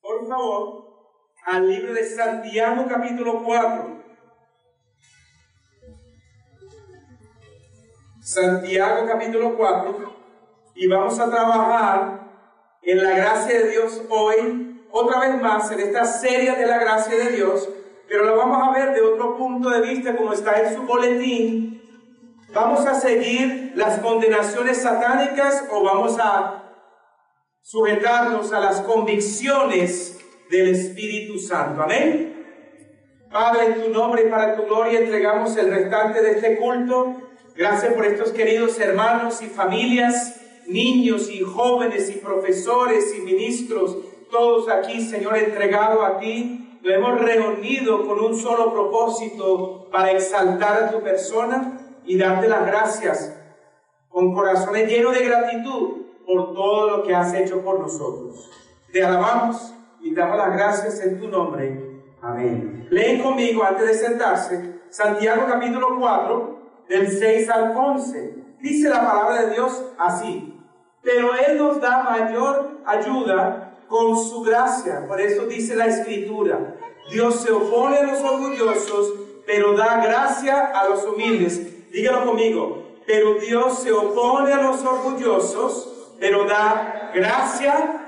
Por favor, al libro de Santiago capítulo 4. Santiago capítulo 4 y vamos a trabajar en la gracia de Dios hoy, otra vez más, en esta serie de la gracia de Dios, pero lo vamos a ver de otro punto de vista como está en su boletín. ¿Vamos a seguir las condenaciones satánicas o vamos a sujetarnos a las convicciones del Espíritu Santo. Amén. Padre, en tu nombre y para tu gloria entregamos el restante de este culto. Gracias por estos queridos hermanos y familias, niños y jóvenes y profesores y ministros, todos aquí, Señor, entregado a ti. Lo hemos reunido con un solo propósito para exaltar a tu persona y darte las gracias con corazones llenos de gratitud por todo lo que has hecho por nosotros. Te alabamos y damos las gracias en tu nombre. Amén. Leen conmigo antes de sentarse Santiago capítulo 4, del 6 al 11. Dice la palabra de Dios así. Pero Él nos da mayor ayuda con su gracia. Por eso dice la escritura. Dios se opone a los orgullosos, pero da gracia a los humildes. Dígalo conmigo. Pero Dios se opone a los orgullosos, pero da gracia,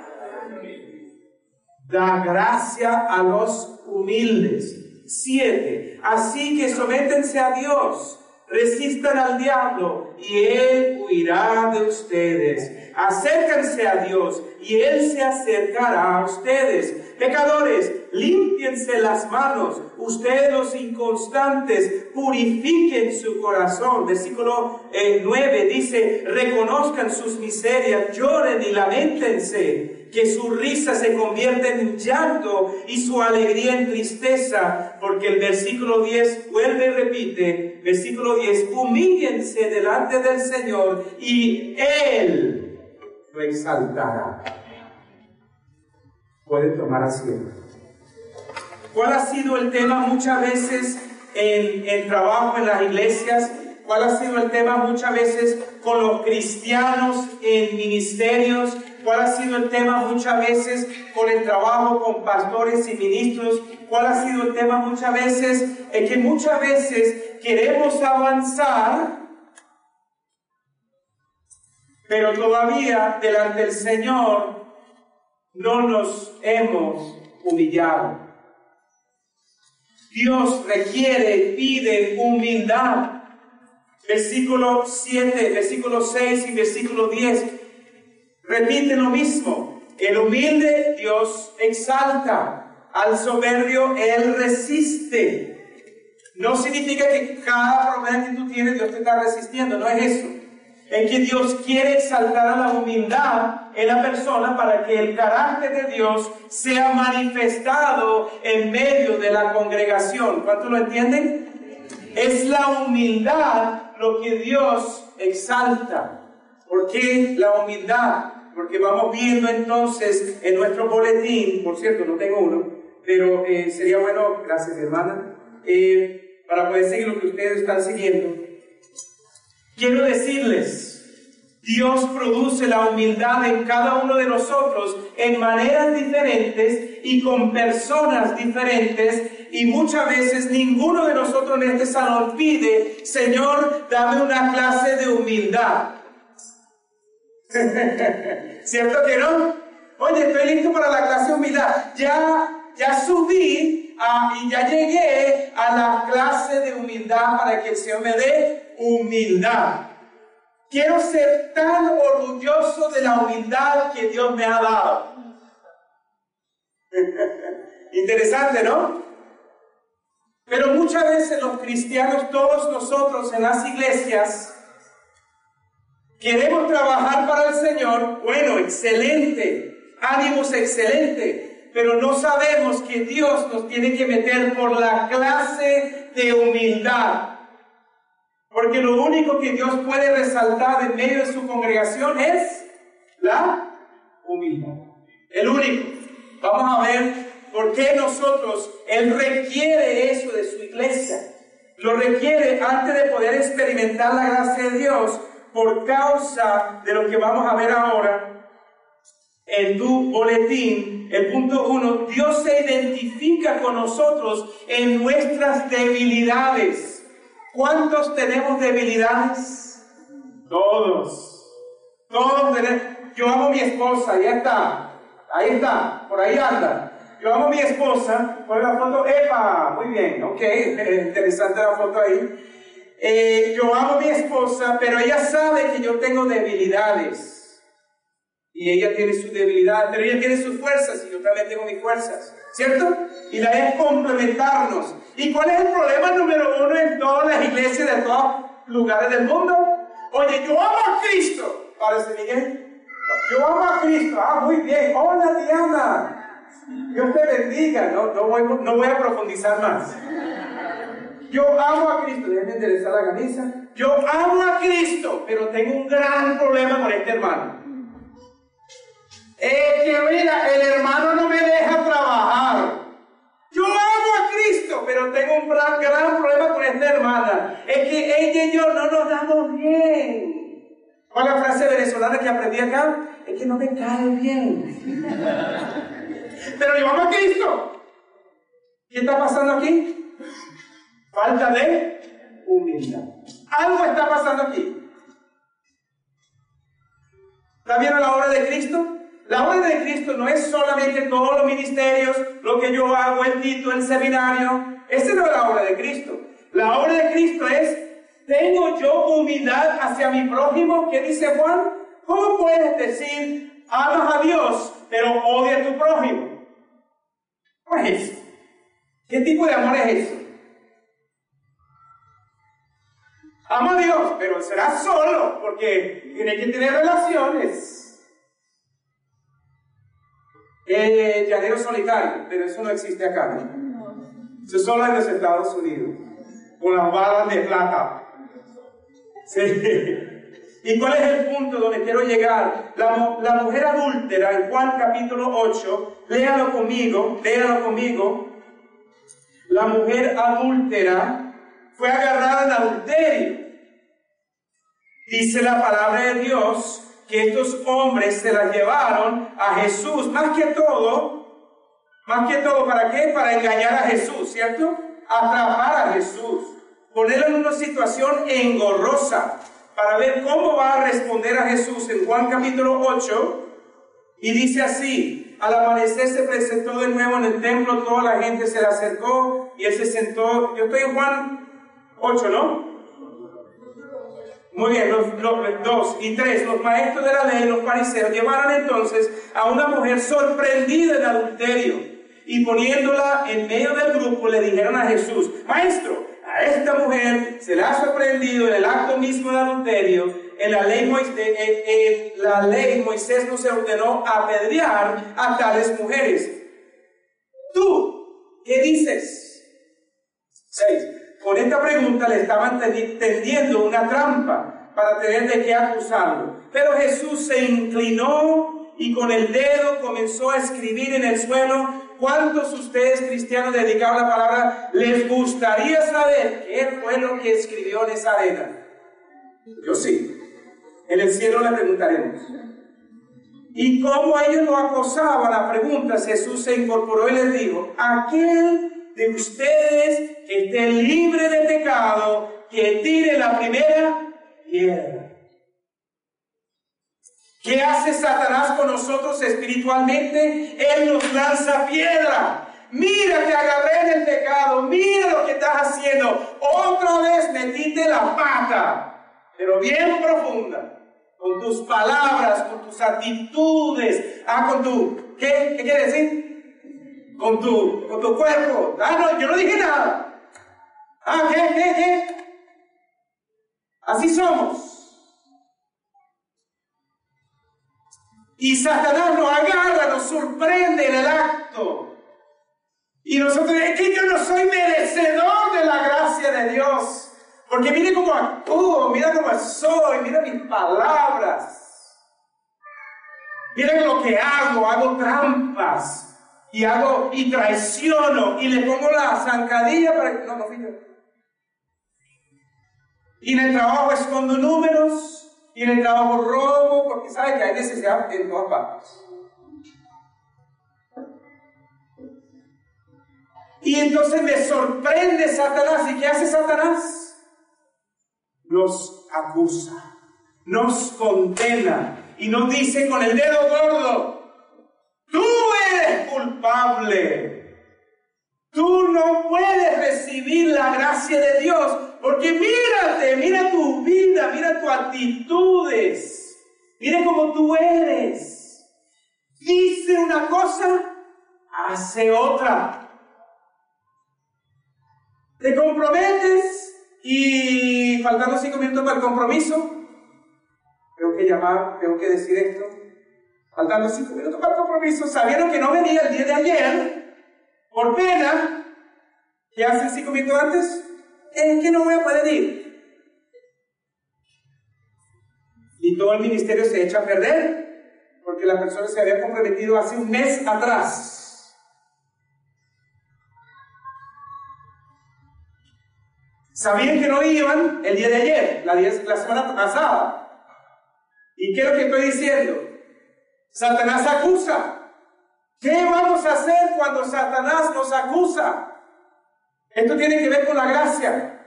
da gracia a los humildes. Siete, así que sométense a Dios, resistan al diablo y él huirá de ustedes. Acérquense a Dios y él se acercará a ustedes. Pecadores, límpiense las manos. Ustedes los inconstantes, purifiquen su corazón. Versículo 9 eh, dice, reconozcan sus miserias, lloren y lamentense. Que su risa se convierta en llanto y su alegría en tristeza. Porque el versículo 10 vuelve y repite, versículo 10, humíllense delante del Señor y Él lo exaltará puede tomar asiento. ¿Cuál ha sido el tema muchas veces en el trabajo en las iglesias? ¿Cuál ha sido el tema muchas veces con los cristianos en ministerios? ¿Cuál ha sido el tema muchas veces con el trabajo con pastores y ministros? ¿Cuál ha sido el tema muchas veces? Es que muchas veces queremos avanzar, pero todavía delante del Señor no nos hemos humillado. Dios requiere, pide humildad. Versículo 7, versículo 6 y versículo 10 repite lo mismo. El humilde Dios exalta, al soberbio Él resiste. No significa que cada problema que tú tienes Dios te está resistiendo, no es eso en que Dios quiere exaltar a la humildad en la persona para que el carácter de Dios sea manifestado en medio de la congregación. ¿Cuántos lo entienden? Es la humildad lo que Dios exalta. ¿Por qué la humildad? Porque vamos viendo entonces en nuestro boletín, por cierto, no tengo uno, pero eh, sería bueno, gracias hermana, eh, para poder seguir lo que ustedes están siguiendo. Quiero decirles, Dios produce la humildad en cada uno de nosotros en maneras diferentes y con personas diferentes y muchas veces ninguno de nosotros en este salón pide, Señor, dame una clase de humildad. ¿Cierto que no? Oye, estoy listo para la clase de humildad. Ya, ya subí ah, y ya llegué a la clase de humildad para que el Señor me dé humildad. Quiero ser tan orgulloso de la humildad que Dios me ha dado. Interesante, ¿no? Pero muchas veces los cristianos, todos nosotros en las iglesias, queremos trabajar para el Señor. Bueno, excelente, ánimos excelente, pero no sabemos que Dios nos tiene que meter por la clase de humildad porque lo único que Dios puede resaltar en medio de su congregación es la humildad. El único. Vamos a ver por qué nosotros, Él requiere eso de su iglesia. Lo requiere antes de poder experimentar la gracia de Dios por causa de lo que vamos a ver ahora. en tu boletín, el punto uno, Dios se identifica con nosotros en nuestras debilidades. ¿Cuántos tenemos debilidades? Todos. Todos tenemos. Yo amo a mi esposa, ya está. Ahí está, por ahí anda. Yo amo a mi esposa, pon la foto, ¡epa! Muy bien, ok, interesante la foto ahí. Eh, yo amo a mi esposa, pero ella sabe que yo tengo debilidades. Y ella tiene sus debilidades, pero ella tiene sus fuerzas y yo también tengo mis fuerzas, ¿cierto? Y la es complementarnos. ¿Y cuál es el problema número uno en todas las iglesias de todos lugares del mundo? Oye, yo amo a Cristo. Parece Miguel. Yo amo a Cristo. Ah, muy bien. Hola, Diana. Dios te bendiga. No, no, voy, no voy a profundizar más. Yo amo a Cristo. Déjenme enderezar la camisa. Yo amo a Cristo, pero tengo un gran problema con este hermano. Es que mira, el hermano no me deja trabajar. Pero tengo un gran, problema con esta hermana. Es que ella y yo no nos damos bien. ¿Cuál es la frase venezolana que aprendí acá? Es que no me cae bien. pero amo a Cristo. ¿Qué está pasando aquí? Falta de humildad. Algo está pasando aquí. ¿Está viendo la obra de Cristo? La obra de Cristo no es solamente todos los ministerios, lo que yo hago, el título, el seminario. Esa no es la obra de Cristo. La obra de Cristo es, ¿tengo yo humildad hacia mi prójimo? ¿Qué dice Juan? ¿Cómo puedes decir, amas a Dios, pero odia a tu prójimo? ¿Cómo es eso? ¿Qué tipo de amor es eso? Amo a Dios, pero será solo, porque tiene que tener relaciones eh, llanero solitario, pero eso no existe acá, ¿no? Eso solo en los Estados Unidos, con las balas de plata. Sí. ¿Y cuál es el punto donde quiero llegar? La, la, mujer adúltera en Juan capítulo 8, léalo conmigo, léalo conmigo. La mujer adúltera fue agarrada en adulterio. Dice la palabra de Dios que estos hombres se las llevaron a Jesús, más que todo, más que todo, ¿para qué? Para engañar a Jesús, ¿cierto? Atrapar a Jesús, ponerlo en una situación engorrosa, para ver cómo va a responder a Jesús en Juan capítulo 8, y dice así, al amanecer se presentó de nuevo en el templo, toda la gente se le acercó y él se sentó, yo estoy en Juan 8, ¿no? Muy bien, los, dos y tres, los maestros de la ley, los fariseos, llevaron entonces a una mujer sorprendida en adulterio y poniéndola en medio del grupo le dijeron a Jesús, maestro, a esta mujer se le ha sorprendido en el acto mismo de adulterio, en la ley, Moisés, en la ley Moisés no se ordenó apedrear a tales mujeres. ¿Tú qué dices? Seis. Con esta pregunta le estaban tendiendo una trampa para tener de qué acusarlo. Pero Jesús se inclinó y con el dedo comenzó a escribir en el suelo. ¿Cuántos ustedes cristianos dedicados a la palabra les gustaría saber qué fue lo que escribió en esa arena? Yo sí. En el cielo le preguntaremos. Y como ellos lo acosaban a preguntas, Jesús se incorporó y les dijo, aquel de ustedes que esté libre de pecado, que tire la primera piedra. ¿Qué hace Satanás con nosotros espiritualmente? Él nos lanza piedra. Mira, te agarré en el pecado. Mira lo que estás haciendo. Otra vez metiste la pata, pero bien profunda. Con tus palabras, con tus actitudes. Ah, con tu. ¿Qué, ¿Qué quiere decir? Con tu, con tu cuerpo. Ah, no, yo no dije nada. Ah, ¿qué, qué, qué? Así somos. Y Satanás nos agarra, nos sorprende en el acto. Y nosotros, es que yo no soy merecedor de la gracia de Dios. Porque mire cómo actúo, mira cómo soy, mira mis palabras. Mira lo que hago, hago trampas y hago y traiciono y le pongo la zancadilla para que no, no fíjate. Y en el trabajo escondo números y en el trabajo robo porque sabe que hay necesidad en todas partes. Y entonces me sorprende Satanás. ¿Y qué hace Satanás? Nos acusa, nos condena y nos dice con el dedo gordo, tú eres culpable. Tú no puedes recibir la gracia de Dios porque mírate, mira tu vida, mira tus actitudes, mira cómo tú eres. Dice una cosa, hace otra. Te comprometes y faltando cinco minutos para el compromiso, tengo que llamar, tengo que decir esto. Faltando cinco minutos para el compromiso, sabieron que no venía el día de ayer por pena. ¿Qué hacen cinco minutos antes? Es que no voy a poder ir. Y todo el ministerio se echa a perder porque la persona se había comprometido hace un mes atrás. Sabían que no iban el día de ayer, la, la semana pasada. ¿Y qué es lo que estoy diciendo? Satanás acusa. ¿Qué vamos a hacer cuando Satanás nos acusa? Esto tiene que ver con la gracia.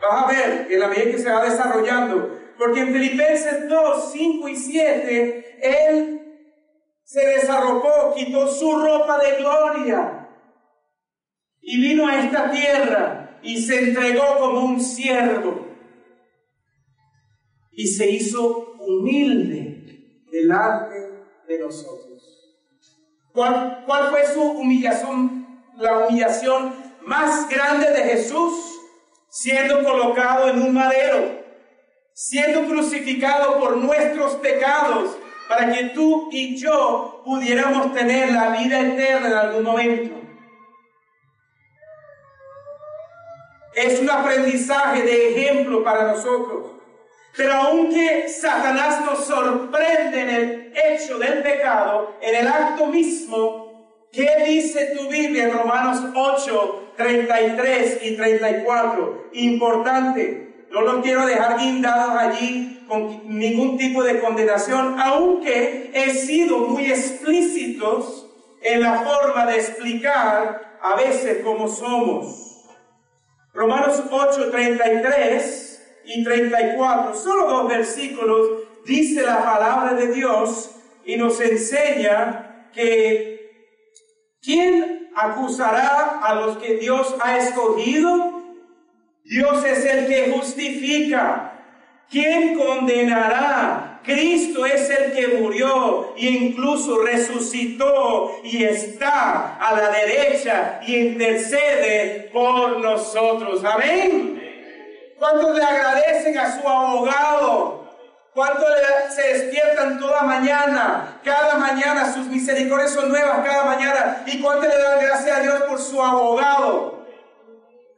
Vas a ver en la medida que se va desarrollando. Porque en Filipenses 2, 5 y 7, Él se desarrojó, quitó su ropa de gloria y vino a esta tierra y se entregó como un siervo y se hizo humilde delante de nosotros. ¿Cuál, cuál fue su humillación? La humillación más grande de Jesús, siendo colocado en un madero, siendo crucificado por nuestros pecados, para que tú y yo pudiéramos tener la vida eterna en algún momento. es un aprendizaje de ejemplo para nosotros. Pero aunque Satanás nos sorprende en el hecho del pecado, en el acto mismo, ¿qué dice tu Biblia en Romanos 8, 33 y 34? Importante, no los quiero dejar guindados allí con ningún tipo de condenación, aunque he sido muy explícitos en la forma de explicar a veces cómo somos. Romanos 8, 33 y 34, solo dos versículos, dice la palabra de Dios y nos enseña que ¿quién acusará a los que Dios ha escogido? Dios es el que justifica. ¿Quién condenará? Cristo es el que murió e incluso resucitó y está a la derecha y intercede por nosotros. Amén. ¿Cuántos le agradecen a su abogado? ¿Cuántos se despiertan toda mañana? Cada mañana sus misericordias son nuevas cada mañana. ¿Y cuántos le dan gracias a Dios por su abogado?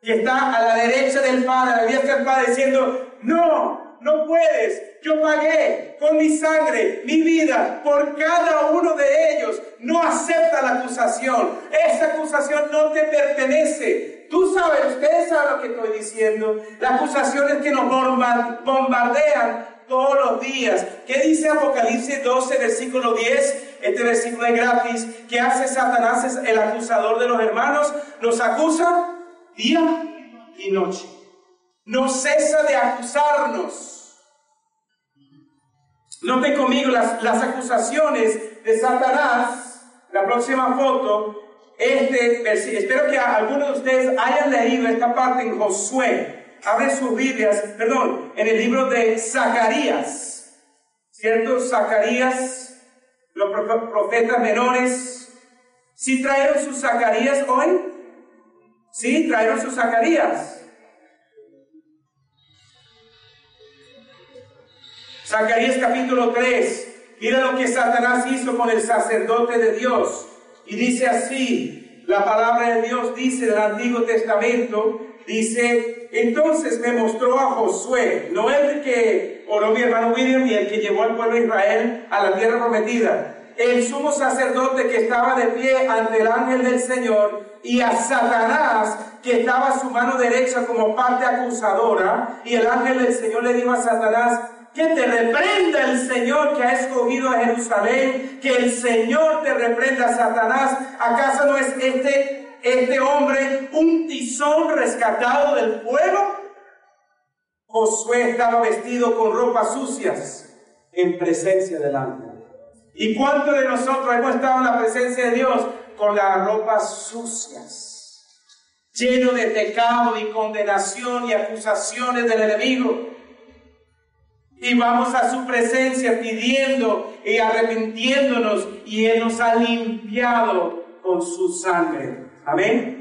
Que está a la derecha del Padre, a la diestra del Padre, diciendo, no, no puedes. Yo pagué con mi sangre, mi vida, por cada uno de ellos. No acepta la acusación. Esa acusación no te pertenece. Tú sabes, ustedes saben lo que estoy diciendo. Las acusaciones que nos bombardean todos los días. ¿Qué dice Apocalipsis 12, versículo 10? Este versículo es gratis. ¿Qué hace Satanás, el acusador de los hermanos? Nos acusa día y noche no cesa de acusarnos. Noten conmigo las, las acusaciones de Satanás. La próxima foto, este, espero que algunos de ustedes hayan leído esta parte en Josué. Abren sus Biblias, perdón, en el libro de Zacarías. ¿Cierto? Zacarías, los profetas menores. ¿Sí trajeron sus Zacarías hoy? Sí, trajeron sus Zacarías. Zacarías capítulo 3. Mira lo que Satanás hizo con el sacerdote de Dios. Y dice así, la palabra de Dios dice del Antiguo Testamento, dice, entonces me mostró a Josué, no el que oró mi hermano William y el que llevó al pueblo de Israel a la tierra prometida, el sumo sacerdote que estaba de pie ante el ángel del Señor y a Satanás que estaba a su mano derecha como parte acusadora y el ángel del Señor le dijo a Satanás, que te reprenda el Señor que ha escogido a Jerusalén, que el Señor te reprenda, Satanás. ¿Acaso no es este este hombre un tizón rescatado del fuego? Josué estaba vestido con ropas sucias en presencia del ángel. ¿Y cuántos de nosotros hemos estado en la presencia de Dios con las ropas sucias? Lleno de pecado y condenación y acusaciones del enemigo. Y vamos a su presencia pidiendo y arrepintiéndonos y Él nos ha limpiado con su sangre. Amén.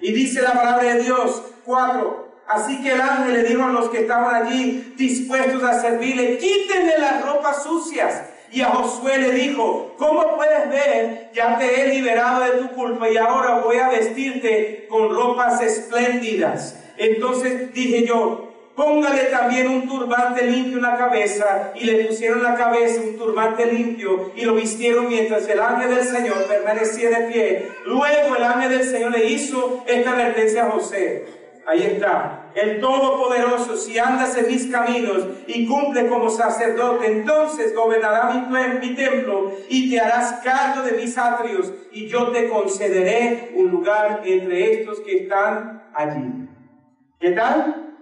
Y dice la palabra de Dios, cuatro. Así que el ángel le dijo a los que estaban allí dispuestos a servirle, quítenle las ropas sucias. Y a Josué le dijo, ¿cómo puedes ver? Ya te he liberado de tu culpa y ahora voy a vestirte con ropas espléndidas. Entonces dije yo, póngale también un turbante limpio en la cabeza. Y le pusieron en la cabeza un turbante limpio y lo vistieron mientras el ángel del Señor permanecía de pie. Luego el ángel del Señor le hizo esta advertencia a José. Ahí está. El Todopoderoso, si andas en mis caminos y cumple como sacerdote, entonces gobernará mi, mi templo y te harás cargo de mis atrios y yo te concederé un lugar entre estos que están allí. ¿Qué tal?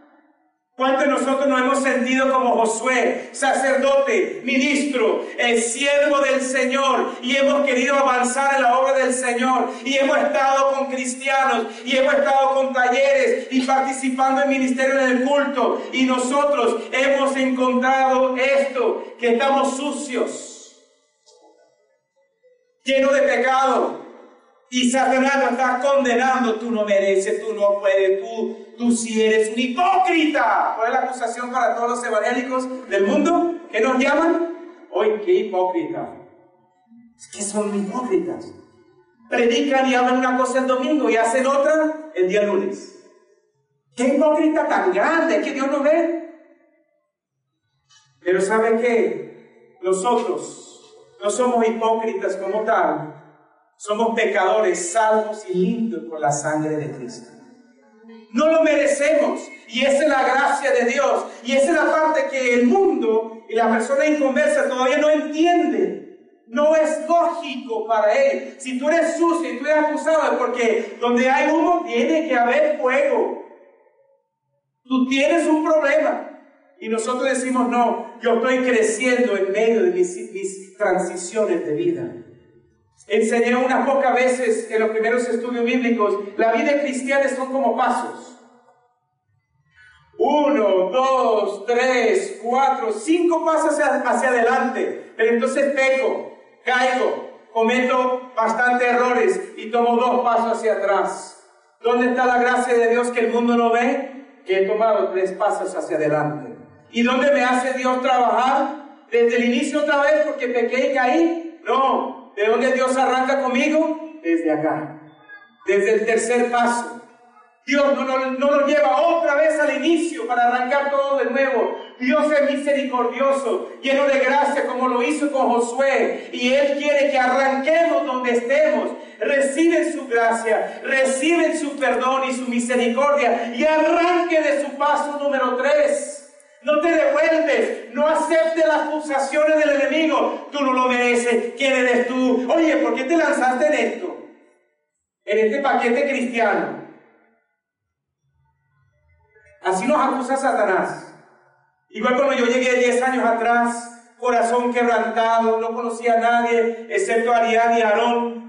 ¿Cuántos de nosotros nos hemos sentido como Josué, sacerdote, ministro, el siervo del Señor y hemos querido avanzar en la obra del Señor y hemos estado con cristianos y hemos estado con talleres y participando en ministerio en el culto y nosotros hemos encontrado esto, que estamos sucios, llenos de pecado, y Satanás nos está condenando, tú no mereces, tú no puedes, tú, tú sí eres un hipócrita. ¿Cuál es la acusación para todos los evangélicos del mundo? ¿Qué nos llaman? Hoy, qué hipócrita. Es que son hipócritas. Predican y hablan una cosa el domingo y hacen otra el día lunes. ¿Qué hipócrita tan grande que Dios no ve? Pero ¿sabe qué? Nosotros no somos hipócritas como tal, somos pecadores salvos y limpios por la sangre de Cristo. No lo merecemos. Y esa es la gracia de Dios. Y esa es la parte que el mundo y la persona inconversa todavía no entiende. No es lógico para él. Si tú eres sucio y tú eres acusado es porque donde hay humo tiene que haber fuego. Tú tienes un problema. Y nosotros decimos, no, yo estoy creciendo en medio de mis, mis transiciones de vida. Enseñé unas pocas veces en los primeros estudios bíblicos, la vida cristiana son como pasos. Uno, dos, tres, cuatro, cinco pasos hacia, adelante. Pero entonces peco, caigo, cometo bastantes errores y tomo dos pasos hacia atrás. ¿Dónde está la gracia de Dios que el mundo no ve? Que he tomado tres pasos hacia adelante. ¿Y dónde me hace Dios trabajar? Desde el inicio otra vez porque pequé y caí. No, ¿De dónde Dios arranca conmigo? Desde acá. Desde el tercer paso. Dios no, no, no, nos lleva otra vez al inicio para arrancar todo de nuevo. Dios es misericordioso, lleno de gracia como lo hizo con Josué. Y Él quiere que arranquemos donde estemos. Reciben su gracia, reciben su perdón y su misericordia. Y arranque de su paso número tres. No te devuelves, no aceptes las acusaciones del enemigo. Tú no lo mereces. ¿Quién eres tú? Oye, ¿por qué te lanzaste en esto? En este paquete cristiano. Así nos acusa Satanás. Igual cuando yo llegué 10 años atrás, corazón quebrantado, no conocía a nadie excepto a y Aarón.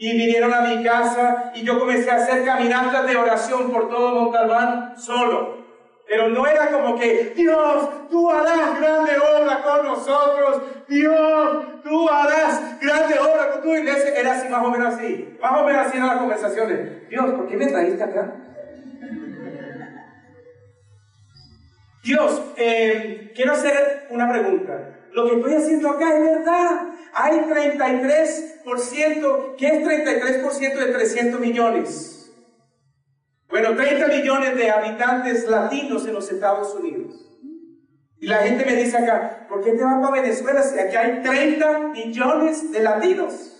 Y vinieron a mi casa y yo comencé a hacer caminatas de oración por todo Montalbán solo. Pero no era como que, Dios, tú harás grande obra con nosotros. Dios, tú harás grande obra con tu iglesia. Era así, más o menos así. Más o menos así eran las conversaciones. Dios, ¿por qué me trajiste acá? Dios, eh, quiero hacer una pregunta. Lo que estoy haciendo acá es verdad. Hay 33%, ¿qué es 33% de 300 millones? Bueno, 30 millones de habitantes latinos en los Estados Unidos. Y la gente me dice acá, ¿por qué te vas para Venezuela si aquí hay 30 millones de latinos?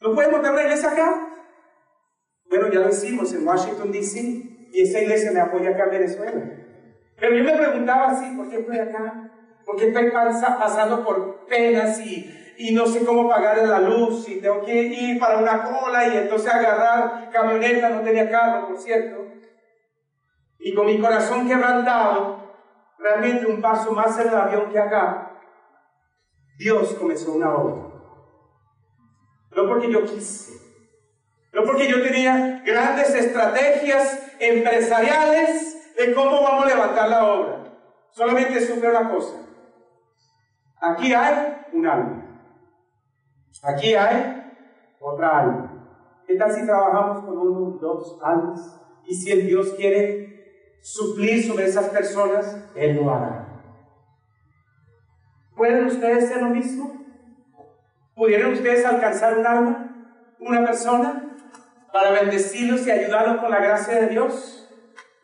¿No puedes montar una iglesia acá? Bueno, ya lo hicimos en Washington, D.C. y esa iglesia me apoya acá en Venezuela. Pero yo me preguntaba así, ¿por qué estoy acá? ¿Por qué estoy pasando por penas y y no sé cómo pagar la luz y tengo que ir para una cola y entonces agarrar camioneta, no tenía carro, por cierto. Y con mi corazón quebrantado, realmente un paso más en el avión que acá, Dios comenzó una obra. No porque yo quise, no porque yo tenía grandes estrategias empresariales de cómo vamos a levantar la obra. Solamente supe una cosa. Aquí hay un alma. Aquí hay otra alma. ¿Qué tal si trabajamos con uno, dos almas? Y si el Dios quiere suplir sobre esas personas, Él lo hará. ¿Pueden ustedes hacer lo mismo? ¿Pudieron ustedes alcanzar un alma, una persona, para bendecirlos y ayudarlos con la gracia de Dios?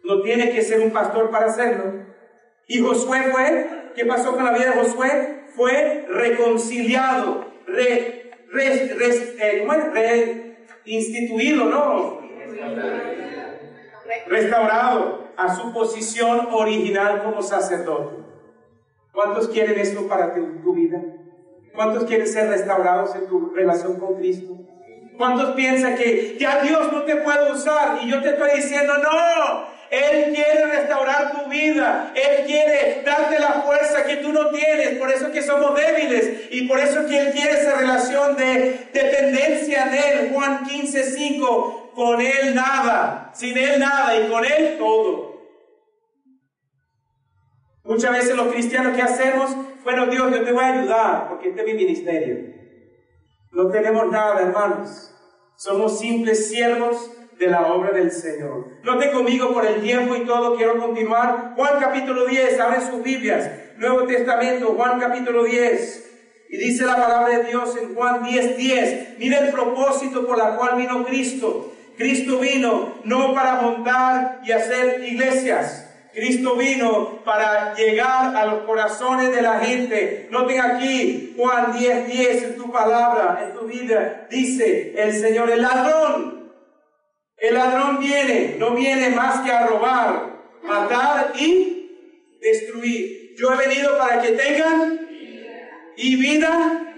No tiene que ser un pastor para hacerlo. Y Josué fue, ¿qué pasó con la vida de Josué? Fue reconciliado, re, re, eh, Reinstituido, ¿no? Restaurado a su posición original como sacerdote. ¿Cuántos quieren esto para tu vida? ¿Cuántos quieren ser restaurados en tu relación con Cristo? ¿Cuántos piensan que ya Dios no te puede usar? Y yo te estoy diciendo, no, Él quiere restaurar tu vida. Él quiere darte la fuerza que tú no tienes. Por eso que somos débiles. Y por eso que Él quiere esa relación de dependencia de Él. Juan 15, 5. Con Él nada. Sin Él nada. Y con Él todo. Muchas veces los cristianos que hacemos, bueno Dios, yo te voy a ayudar porque este es mi ministerio. No tenemos nada, hermanos. Somos simples siervos de la obra del Señor. Note conmigo por el tiempo y todo, quiero continuar. Juan capítulo 10, abren sus Biblias. Nuevo Testamento, Juan capítulo 10. Y dice la palabra de Dios en Juan 10, 10. Mira el propósito por la cual vino Cristo. Cristo vino no para montar y hacer iglesias. Cristo vino para llegar a los corazones de la gente. Noten aquí Juan 10, 10 en tu palabra, en tu vida. Dice el Señor, el ladrón. El ladrón viene, no viene más que a robar, matar y destruir. Yo he venido para que tengan y vida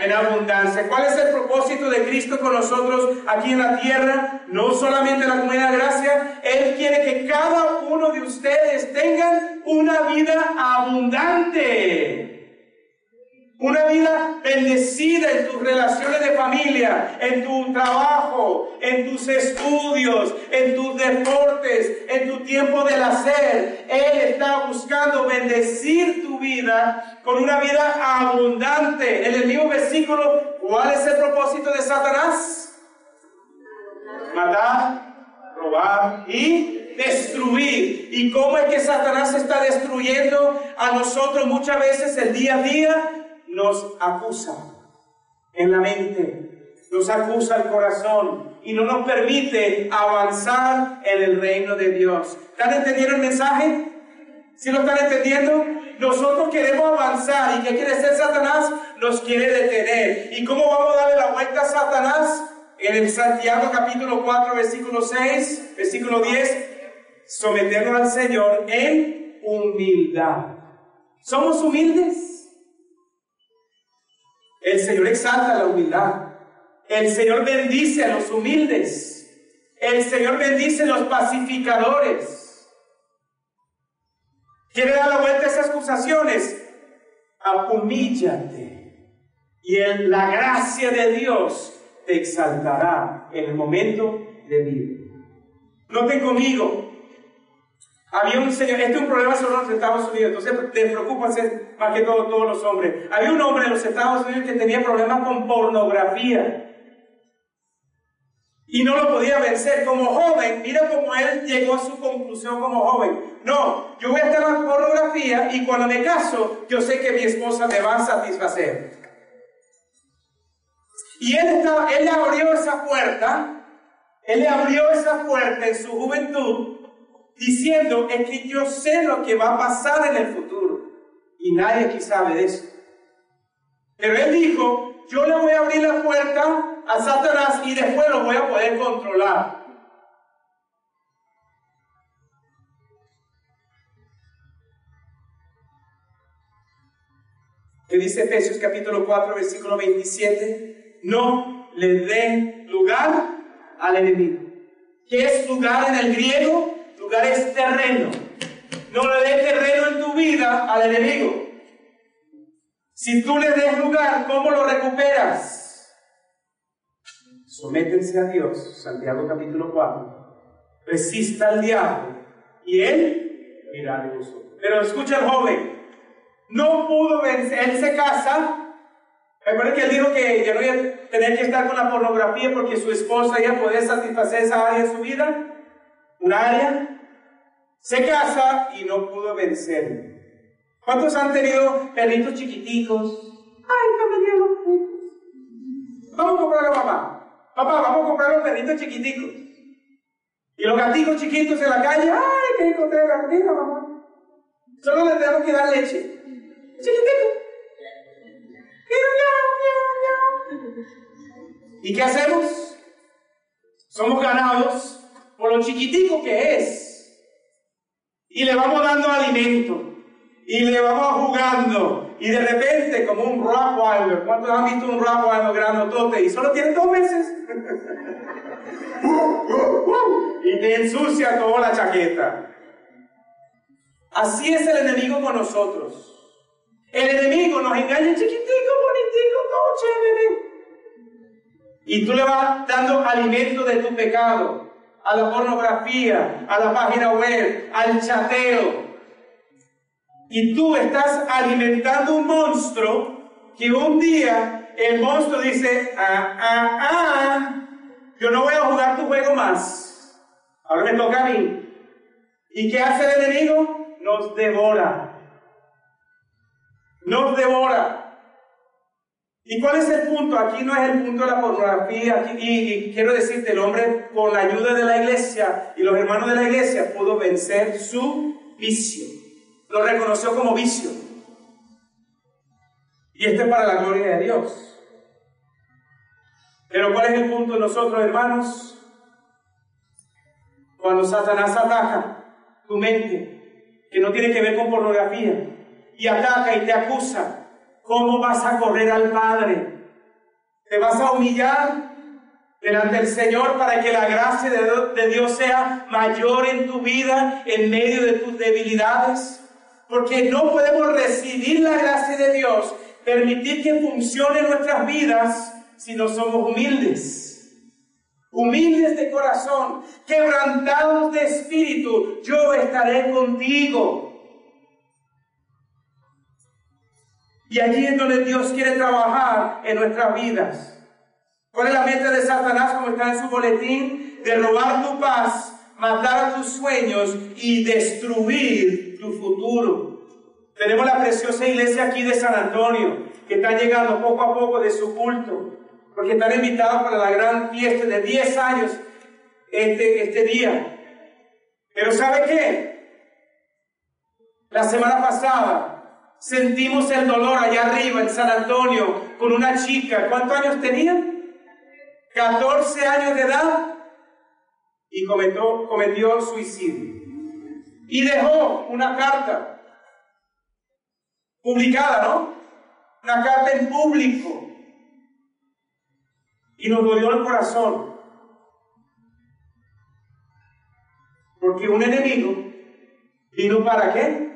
en abundancia. ¿Cuál es el propósito de Cristo con nosotros aquí en la tierra? No solamente en la comunidad de gracia, Él quiere que cada uno de ustedes tengan una vida abundante. Una vida bendecida en tus relaciones de familia, en tu trabajo, en tus estudios, en tus deportes, en tu tiempo del hacer. Él está buscando bendecir tu vida con una vida abundante. En el mismo versículo, ¿cuál es el propósito de Satanás? Matar, robar y destruir. ¿Y cómo es que Satanás está destruyendo a nosotros muchas veces el día a día? Nos acusa en la mente, nos acusa el corazón y no nos permite avanzar en el reino de Dios. ¿Están entendiendo el mensaje? ¿Sí lo están entendiendo? Nosotros queremos avanzar y ¿qué quiere hacer Satanás? Nos quiere detener. ¿Y cómo vamos a darle la vuelta a Satanás? En el Santiago capítulo 4, versículo 6, versículo 10, someternos al Señor en humildad. ¿Somos humildes? El Señor exalta la humildad. El Señor bendice a los humildes. El Señor bendice a los pacificadores. ¿Quiere dar la vuelta a esas acusaciones? Humíllate. Y en la gracia de Dios te exaltará en el momento de vida. Noten conmigo, había un señor, este es un problema solo en los Estados Unidos, entonces te preocupan más que todo todos los hombres. Había un hombre en los Estados Unidos que tenía problemas con pornografía. Y no lo podía vencer como joven. Mira cómo él llegó a su conclusión como joven. No, yo voy a estar en pornografía y cuando me caso, yo sé que mi esposa me va a satisfacer. Y él, estaba, él abrió esa puerta, él abrió esa puerta en su juventud diciendo es que yo sé lo que va a pasar en el futuro. Y nadie aquí sabe de eso. Pero él dijo, yo le voy a abrir la puerta a Satanás y después lo voy a poder controlar. que dice Efesios capítulo 4, versículo 27, no le den lugar al enemigo. ¿Qué es lugar en el griego? Es terreno. No le des terreno en tu vida al enemigo. Si tú le des lugar, ¿cómo lo recuperas? Sométense a Dios, Santiago capítulo 4. Resista al diablo y él irá de vosotros. Pero escucha el joven, no pudo vencer, él se casa. Recuerden que él dijo que ya no iba a tener que estar con la pornografía porque su esposa ya podía satisfacer esa área de su vida, un área. Se casa y no pudo vencer. ¿Cuántos han tenido perritos chiquiticos? Ay, me los. Vamos a comprar a mamá. Papá, vamos a comprar los perritos chiquiticos. Y los gatitos chiquitos en la calle. Ay, que encontré gatito, mamá. Solo les tenemos que dar leche. ¿Y qué hacemos? Somos ganados por lo chiquitico que es. Y le vamos dando alimento. Y le vamos jugando. Y de repente, como un Rottweiler. ¿Cuántos han visto un Rottweiler grandotote? Y solo tiene dos meses. y te ensucia toda la chaqueta. Así es el enemigo con nosotros. El enemigo nos engaña chiquitico, bonitico, todo chévere. Y tú le vas dando alimento de tu pecado, a la pornografía, a la página web, al chateo. Y tú estás alimentando un monstruo que un día el monstruo dice, ah, ah, ah, yo no voy a jugar tu juego más. Ahora me toca a mí. ¿Y qué hace el enemigo? Nos devora nos devora. ¿Y cuál es el punto? Aquí no es el punto de la pornografía, aquí, y, quiero decirte, el hombre con la ayuda de la iglesia y los hermanos de la iglesia pudo vencer su vicio. Lo reconoció como vicio. Y esto es para la gloria de Dios. Pero ¿cuál es el punto de nosotros, hermanos? Cuando Satanás ataca tu mente, que no tiene que ver con pornografía, y ataca y te acusa, ¿cómo vas a correr al Padre? ¿Te vas a humillar delante del Señor para que la gracia de Dios sea mayor en tu vida en medio de tus debilidades? Porque no podemos recibir la gracia de Dios, permitir que funcione nuestras vidas si no somos humildes humildes de corazón, quebrantados de espíritu, yo estaré contigo. Y allí es donde Dios quiere trabajar en nuestras vidas. ¿Cuál es la meta de Satanás, como está en su boletín? De robar tu paz, matar tus sueños y destruir tu futuro. Tenemos la preciosa iglesia aquí de San Antonio, que está llegando poco a poco de su culto, porque están invitados para la gran fiesta de 10 años este, este día. Pero ¿sabe qué? La semana pasada sentimos el dolor allá arriba en San Antonio con una chica. ¿Cuántos años tenía? 14 años de edad y cometió, cometió suicidio. Y dejó una carta publicada, ¿no? Una carta en público. Y nos dolió el corazón. Porque un enemigo vino para qué?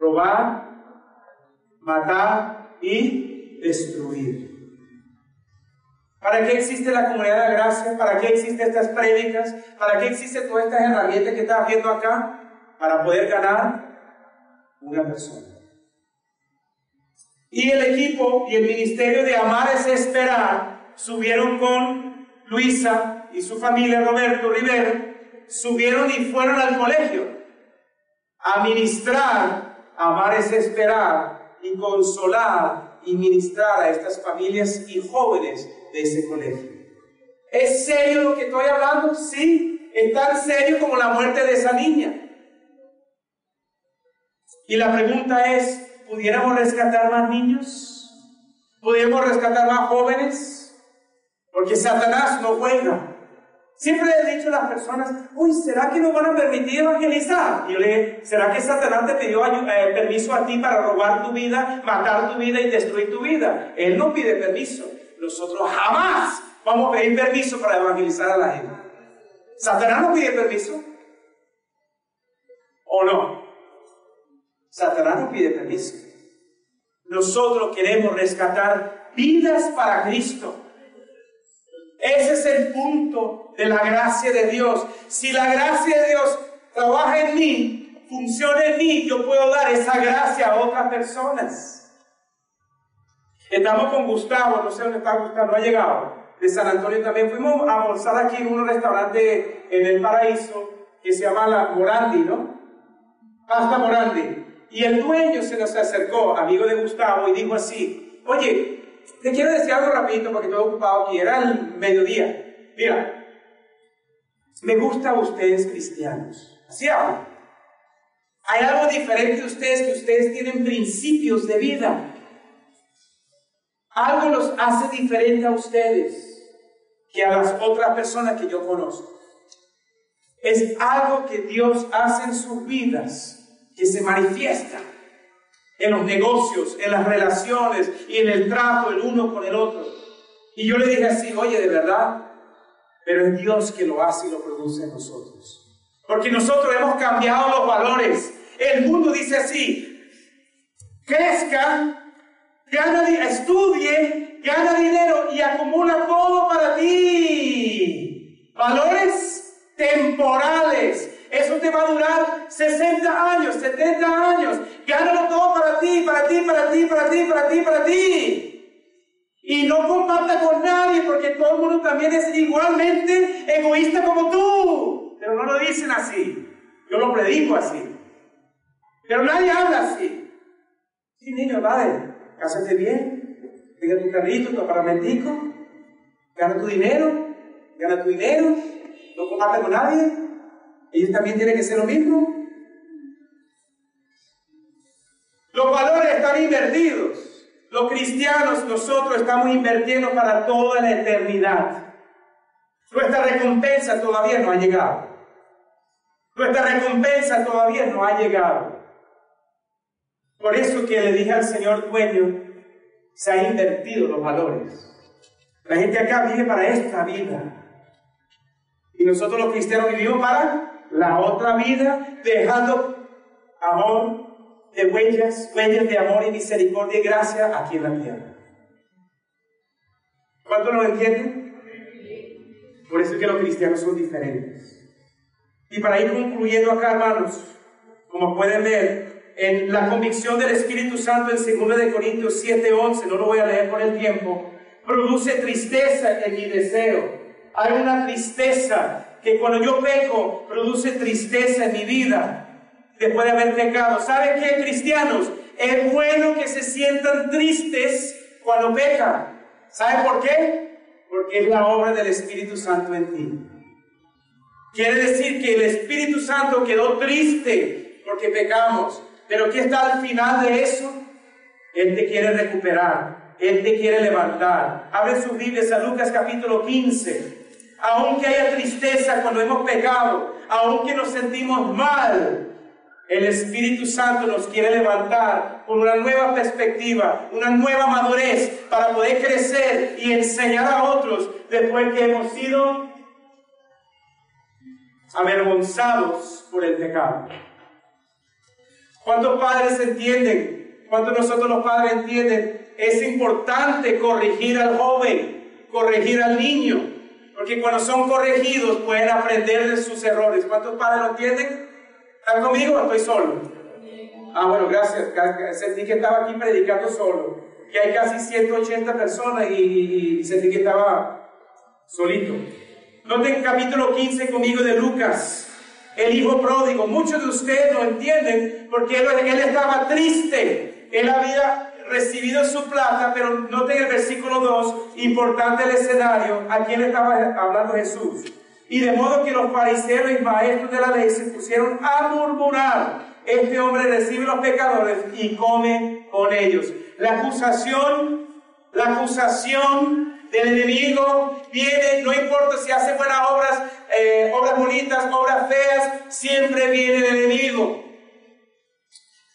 Robar, y destruir. ¿Para qué existe la comunidad de gracia? ¿Para qué existen estas prédicas? ¿Para qué existen todas estas herramientas que estás viendo acá? Para poder ganar una persona. Y el equipo y el ministerio de Amar es Esperar subieron con Luisa y su familia, Roberto Rivero, subieron y fueron al colegio a ministrar, Amar es Esperar y consolar y ministrar a estas familias y jóvenes de ese colegio. ¿Es serio lo que estoy hablando? Sí, es tan serio como la muerte de esa niña. Y la pregunta es, ¿pudiéramos rescatar más niños? ¿Pudiéramos rescatar más jóvenes? Porque Satanás no juega. Siempre he dicho a las personas, uy, ¿será que no van a permitir evangelizar? Y yo le dije, ¿será que Satanás te pidió eh, permiso a ti para robar tu vida, matar tu vida y destruir tu vida? Él no pide permiso. Nosotros jamás vamos a pedir permiso para evangelizar a la gente. ¿Satanás no pide permiso? ¿O no? Satanás no pide permiso. Nosotros queremos rescatar vidas para Cristo. Ese es el punto de la gracia de Dios. Si la gracia de Dios trabaja en mí, funciona en mí, yo puedo dar esa gracia a otras personas. Estamos con Gustavo, no sé dónde está Gustavo, no ha llegado. De San Antonio también fuimos a almorzar aquí en un restaurante en el paraíso que se llama la Morandi, ¿no? Pasta Morandi. Y el dueño se nos acercó, amigo de Gustavo, y dijo así, oye, te quiero decir algo rapidito porque estoy ocupado aquí, era el mediodía. Mira, me gusta a ustedes cristianos. Así hablo. Hay algo diferente de ustedes que ustedes tienen principios de vida. Algo los hace diferente a ustedes que a las otras personas que yo conozco. Es algo que Dios hace en sus vidas que se manifiesta en los negocios, en las relaciones y en el trato el uno con el otro. Y yo le dije así, oye, de verdad, pero es Dios que lo hace y lo produce en nosotros. Porque nosotros hemos cambiado los valores. El mundo dice así, crezca, gana, estudie, gana dinero y acumula todo para ti. Valores temporales. Eso te va a durar 60 años, 70 años. Gánalo todo para ti, para ti, para ti, para ti, para ti, para ti. Y no comparta con nadie porque todo el mundo también es igualmente egoísta como tú. Pero no lo dicen así. Yo lo predico así. Pero nadie habla así. Sí, niño, vale, cásate bien, tenga tu carrito, tu apartamentico, gana tu dinero, gana tu dinero, no comparte con nadie. Ellos también tienen que ser lo mismo. Los valores están invertidos. Los cristianos, nosotros estamos invirtiendo para toda la eternidad. Nuestra recompensa todavía no ha llegado. Nuestra recompensa todavía no ha llegado. Por eso que le dije al Señor dueño, se han invertido los valores. La gente acá vive para esta vida. Y nosotros los cristianos vivimos para la otra vida, dejando amor de huellas, huellas de amor y misericordia y gracia aquí en la tierra. ¿Cuánto lo entienden? Por eso es que los cristianos son diferentes. Y para ir concluyendo acá, hermanos, como pueden ver, en la convicción del Espíritu Santo en 2 de Corintios 7:11, no lo voy a leer por el tiempo, produce tristeza en mi deseo. Hay una tristeza que cuando yo peco produce tristeza en mi vida después de haber pecado. ¿Saben qué, cristianos? Es bueno que se sientan tristes cuando pecan. ¿Saben por qué? Porque es la obra del Espíritu Santo en ti. Quiere decir que el Espíritu Santo quedó triste porque pecamos. Pero ¿qué está al final de eso? Él te quiere recuperar. Él te quiere levantar. Abre sus Biblias a Lucas capítulo 15 aunque haya tristeza cuando hemos pecado, aunque nos sentimos mal, el Espíritu Santo nos quiere levantar con una nueva perspectiva, una nueva madurez para poder crecer y enseñar a otros después que hemos sido avergonzados por el pecado. ¿Cuántos padres entienden? ¿Cuántos nosotros los padres entienden? Es importante corregir al joven, corregir al niño, porque cuando son corregidos pueden aprender de sus errores. ¿Cuántos padres lo entienden? ¿Están conmigo o estoy solo? Ah, bueno, gracias. Sentí que estaba aquí predicando solo. Que hay casi 180 personas y, sentí que estaba solito. Noten capítulo 15 conmigo de Lucas. El hijo pródigo. Muchos de ustedes lo entienden porque él estaba triste. Él había recibido su plata, pero noten el versículo 2, importante el escenario, a quién estaba hablando Jesús. Y de modo que los fariseos y maestros de la ley se pusieron a murmurar, este hombre recibe los pecadores y come con ellos. La acusación, la acusación del enemigo viene, no importa si hace buenas obras, eh, obras bonitas, obras feas, siempre viene el enemigo.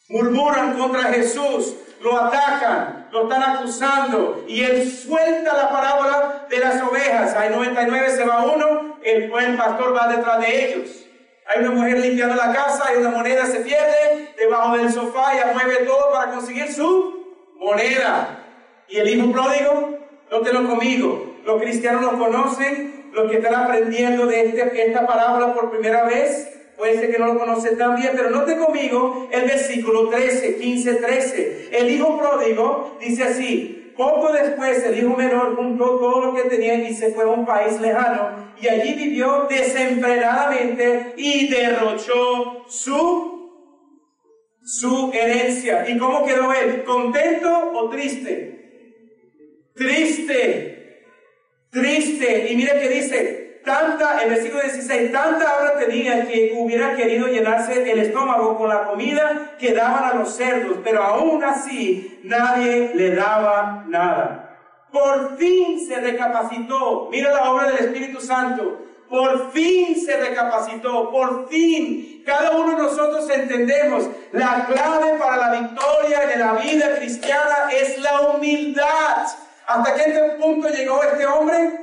Murmuran contra Jesús, lo atacan, lo están acusando y él suelta la parábola de las ovejas. Hay 99, se va uno, el buen pastor va detrás de ellos. Hay una mujer limpiando la casa, hay una moneda, se pierde debajo del sofá, y mueve todo para conseguir su moneda. Y el hijo pródigo, no lo conmigo. Los cristianos lo conocen, los que están aprendiendo de este, esta parábola por primera vez, puede ser que no lo conocen tan bien, pero note conmigo el versículo 13, 15, 13. El hijo pródigo dice así, poco después el hijo menor juntó todo lo que tenía y se fue a un país lejano y allí vivió desenfrenadamente y derrochó su, su herencia. ¿Y cómo quedó él? ¿Contento o triste? Triste, triste. Y mire que dice, tanta, el versículo 16, tanta hambre tenía que hubiera querido llenarse el estómago con la comida que daban a los cerdos, pero aún así nadie le daba nada. Por fin se recapacitó, mira la obra del Espíritu Santo, por fin se recapacitó, por fin. Cada uno de nosotros entendemos, la clave para la victoria en la vida cristiana es la humildad. ¿Hasta qué punto llegó este hombre?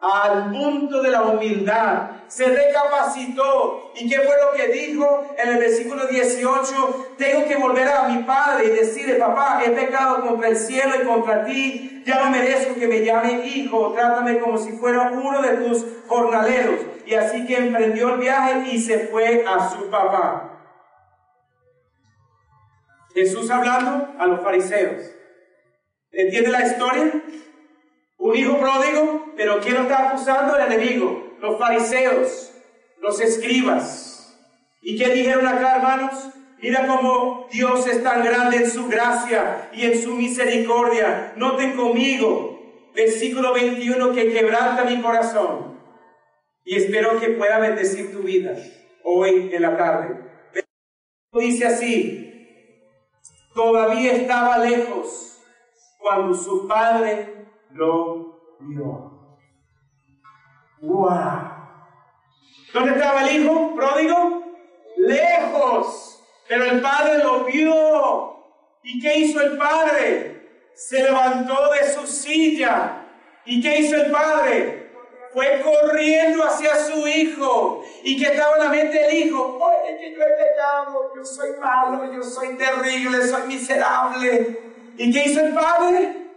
Al punto de la humildad, se recapacitó. ¿Y qué fue lo que dijo en el versículo 18? Tengo que volver a mi padre y decirle, papá, he pecado contra el cielo y contra ti, ya no merezco que me llame hijo, trátame como si fuera uno de tus jornaleros. Y así que emprendió el viaje y se fue a su papá. Jesús hablando a los fariseos. ¿Entiende la historia? Un hijo pródigo, pero ¿quién lo está acusando? El enemigo, los fariseos, los escribas. ¿Y qué dijeron acá, hermanos? Mira cómo Dios es tan grande en su gracia y en su misericordia. Noten conmigo, versículo 21, que quebranta mi corazón. Y espero que pueda bendecir tu vida hoy en la tarde. Dice así, todavía estaba lejos cuando su padre lo vio. ¡Wow! ¿Dónde estaba el hijo pródigo? Lejos. Pero el padre lo vio. ¿Y qué hizo el padre? Se levantó de su silla. ¿Y qué hizo el padre? Fue corriendo hacia su hijo. ¿Y qué estaba en la mente del hijo? Oye, que yo he pecado, yo soy malo, yo soy terrible, soy miserable. ¿Y qué hizo el padre?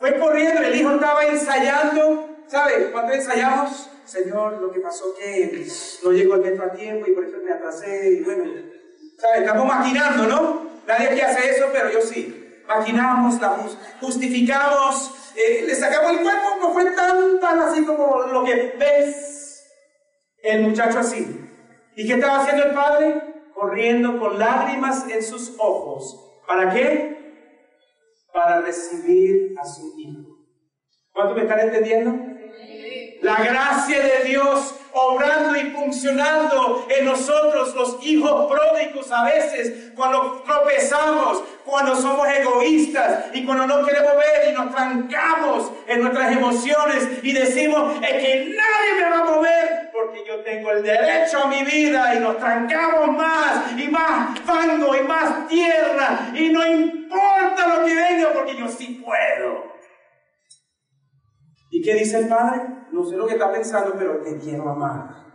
Fue corriendo, el hijo estaba ensayando. ¿Sabe? Cuando ensayamos, Señor, lo que pasó que no llegó el metro a tiempo y por eso me atrasé. Y bueno, ¿sabe? Estamos maquinando, ¿no? Nadie que hace eso, pero yo sí. Maquinamos, la justificamos, eh, le sacamos el cuerpo, no fue tan, tan así como lo que ves el muchacho así. ¿Y qué estaba haciendo el padre? Corriendo con lágrimas en sus ojos. ¿Para qué? Para recibir a su Hijo. ¿Cuánto me están entendiendo? La gracia de Dios obrando y funcionando en nosotros, los hijos pródigos a veces, cuando tropezamos, cuando somos egoístas y cuando no queremos ver y nos trancamos en nuestras emociones y decimos, es que nadie me va a mover porque yo tengo el derecho a mi vida y nos trancamos más y más fango y más tierra y no importa lo que venga porque yo sí puedo. ¿Y qué dice el Padre? No sé lo que está pensando, pero te quiero amar,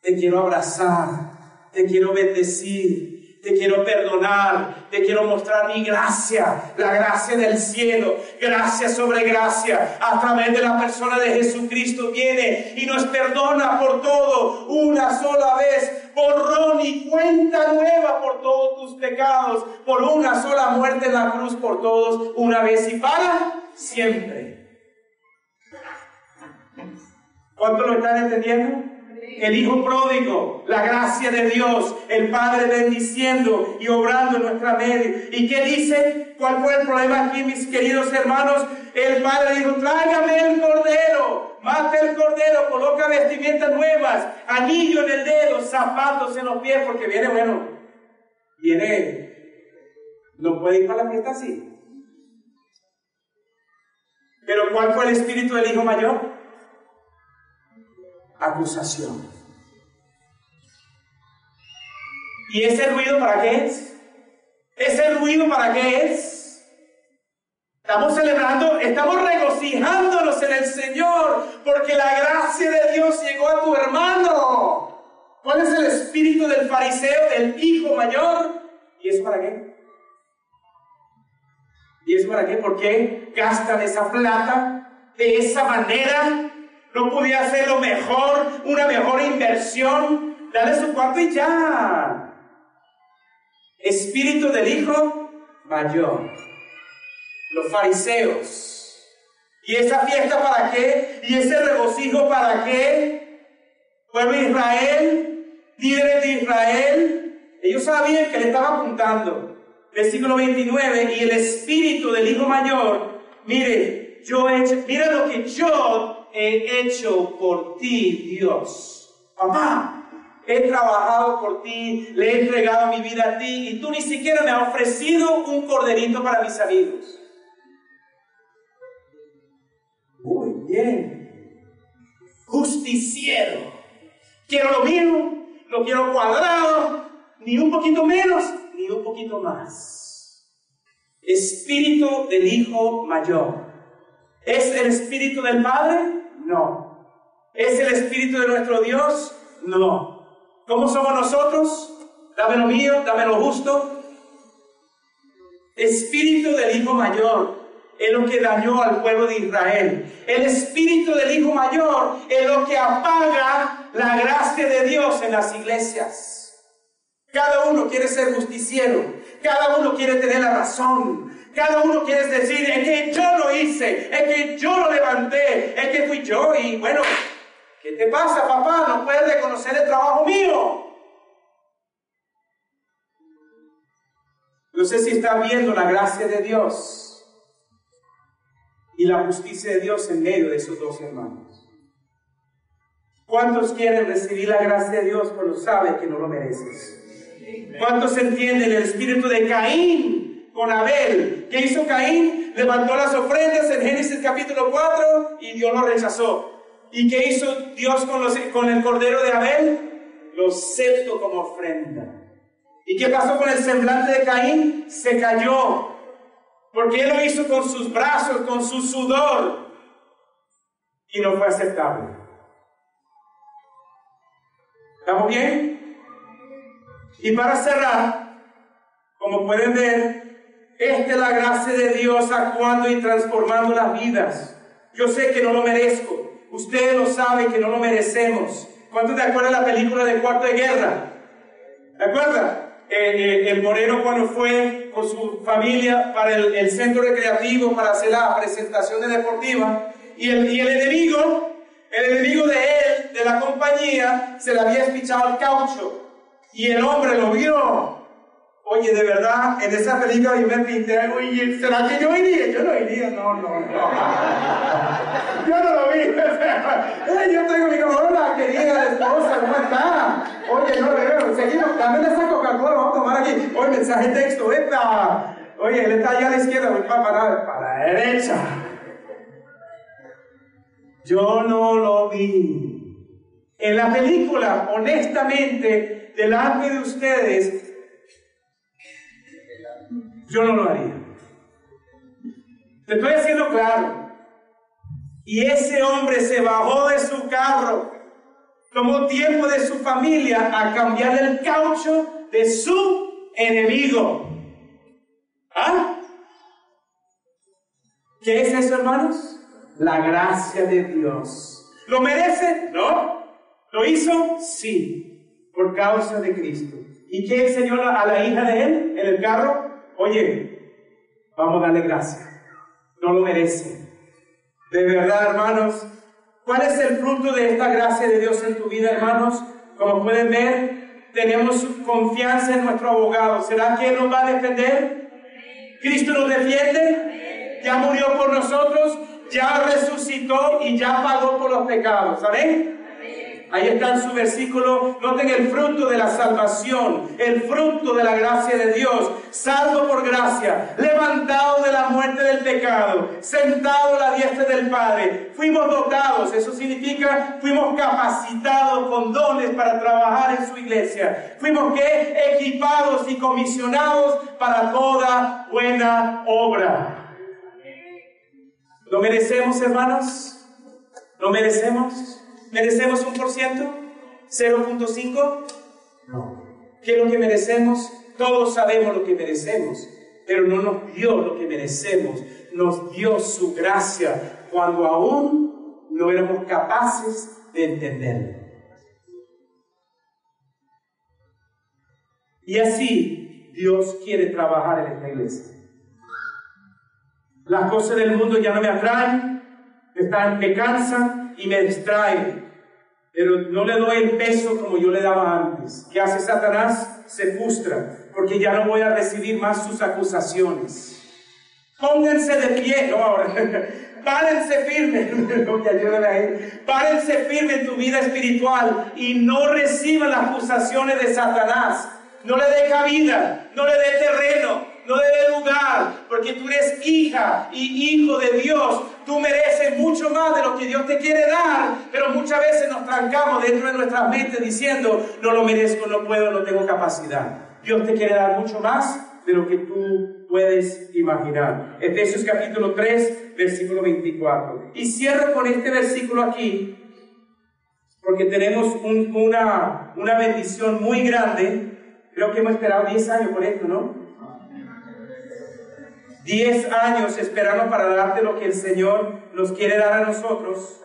te quiero abrazar, te quiero bendecir, te quiero perdonar, te quiero mostrar mi gracia, la gracia del cielo, gracia sobre gracia, a través de la persona de Jesucristo viene y nos perdona por todo, una sola vez, borrón y cuenta nueva por todos tus pecados, por una sola muerte en la cruz por todos, una vez y para siempre. ¿Cuánto lo están entendiendo? El Hijo pródigo, la gracia de Dios, el Padre bendiciendo y obrando en nuestra medio. ¿Y qué dice? ¿Cuál fue el problema aquí, mis queridos hermanos? El Padre dijo, tráigame el cordero, mate el cordero, coloca vestimentas nuevas, anillo en el dedo, zapatos en los pies, porque viene, bueno, viene, no puede ir para la fiesta así. Pero ¿cuál fue el espíritu del hijo mayor? Acusación. ¿Y ese ruido para qué es? ¿Ese ruido para qué es? Estamos celebrando, estamos regocijándonos en el Señor porque la gracia de Dios llegó a tu hermano. ¿Cuál es el espíritu del fariseo, del hijo mayor? ¿Y eso para qué? ¿Y eso para qué? ¿Por qué gastan esa plata de esa manera? ¿No podía hacerlo mejor, una mejor inversión? Dale su cuarto y ya. Espíritu del hijo mayor los fariseos. ¿Y esa fiesta para qué? ¿Y ese regocijo para qué? Pueblo de Israel, líderes de Israel, ellos sabían que le estaba apuntando. Versículo 29, y el espíritu del hijo mayor, mire, yo he hecho, mira lo que yo he hecho por ti, Dios. Papá, he trabajado por ti, le he entregado mi vida a ti, y tú ni siquiera me has ofrecido un corderito para mis amigos. Muy bien. Justiciero. Quiero lo mío, lo quiero cuadrado, ni un poquito menos, ni un poquito más. Espíritu del Hijo Mayor. ¿Es el Espíritu del Padre? No. ¿Es el Espíritu de nuestro Dios? No. ¿Cómo somos nosotros? Dame lo mío, dame lo justo. Espíritu del Hijo Mayor es lo que dañó al pueblo de Israel. El espíritu del Hijo Mayor es lo que apaga la gracia de Dios en las iglesias. Cada uno quiere ser justiciero, cada uno quiere tener la razón, cada uno quiere decir, es que yo lo hice, es que yo lo levanté, es que fui yo y bueno, ¿qué te pasa papá? No puedes reconocer el trabajo mío. No sé si está viendo la gracia de Dios y la justicia de Dios en medio de esos dos hermanos. ¿Cuántos quieren recibir la gracia de Dios cuando saben que no lo mereces? ¿Cuántos entienden el espíritu de Caín con Abel? ¿Qué hizo Caín? Levantó las ofrendas en Génesis capítulo 4 y Dios lo rechazó. ¿Y qué hizo Dios con, los, con el cordero de Abel? Lo aceptó como ofrenda. ¿Y qué pasó con el semblante de Caín? Se cayó. Porque él lo hizo con sus brazos, con su sudor. Y no fue aceptable. ¿Estamos bien? Y para cerrar, como pueden ver, esta es la gracia de Dios actuando y transformando las vidas. Yo sé que no lo merezco. Ustedes lo saben que no lo merecemos. ¿Cuántos te acuerdan la película de Cuarto de Guerra? ¿De acuerdo? el Moreno cuando fue con su familia para el, centro recreativo para hacer la presentación deportiva y el, y el enemigo, el enemigo de él, de la compañía, se le había espichado el caucho y el hombre lo vio. Oye, de verdad, en esa película yo me pinté, oye, ¿será que yo iría? Yo no iría, no, no, no. Yo no lo vi. yo tengo mi hola, querida esposa, ¿cómo está? Oye, no veo, seguimos, dame esa Coca-Cola, vamos a tomar aquí. Oye, mensaje texto, esta. Oye, él está allá a la izquierda, voy para, para, para la derecha. Yo no lo vi. En la película, honestamente, delante de ustedes, yo no lo haría. Te estoy haciendo claro. Y ese hombre se bajó de su carro, tomó tiempo de su familia a cambiar el caucho de su enemigo. ¿Ah? ¿Qué es eso, hermanos? La gracia de Dios. ¿Lo merece? No. ¿Lo hizo? Sí, por causa de Cristo. ¿Y qué enseñó a la hija de él en el carro? Oye, vamos a darle gracias. No lo merece. De verdad, hermanos, ¿cuál es el fruto de esta gracia de Dios en tu vida, hermanos? Como pueden ver, tenemos confianza en nuestro abogado. ¿Será que Él nos va a defender? ¿Cristo nos defiende? Ya murió por nosotros, ya resucitó y ya pagó por los pecados. ¿Amén? Ahí está en su versículo, noten el fruto de la salvación, el fruto de la gracia de Dios, salvo por gracia, levantado de la muerte del pecado, sentado a la diestra del Padre. Fuimos dotados, eso significa fuimos capacitados con dones para trabajar en su iglesia. Fuimos que equipados y comisionados para toda buena obra. ¿Lo merecemos, hermanos? ¿Lo merecemos? ¿Merecemos un por ciento? ¿0.5? No. ¿Qué es lo que merecemos? Todos sabemos lo que merecemos, pero no nos dio lo que merecemos. Nos dio su gracia cuando aún no éramos capaces de entenderlo. Y así Dios quiere trabajar en esta iglesia. Las cosas del mundo ya no me atraen, están, me cansan y me distraen. Pero no le doy el peso como yo le daba antes. ¿Qué hace Satanás? Se frustra, porque ya no voy a recibir más sus acusaciones. Pónganse de pie, no ahora. Párense firme, Párense firme en tu vida espiritual y no reciban las acusaciones de Satanás. No le dé cabida, no le dé terreno, no dé lugar, porque tú eres hija y hijo de Dios. Tú mereces mucho más de lo que Dios te quiere dar, pero muchas veces nos trancamos dentro de nuestras mentes diciendo, no lo merezco, no puedo, no tengo capacidad. Dios te quiere dar mucho más de lo que tú puedes imaginar. Efesios capítulo 3, versículo 24. Y cierro con este versículo aquí, porque tenemos una, una bendición muy grande Creo que hemos esperado 10 años por esto, ¿no? 10 años esperando para darte lo que el Señor nos quiere dar a nosotros.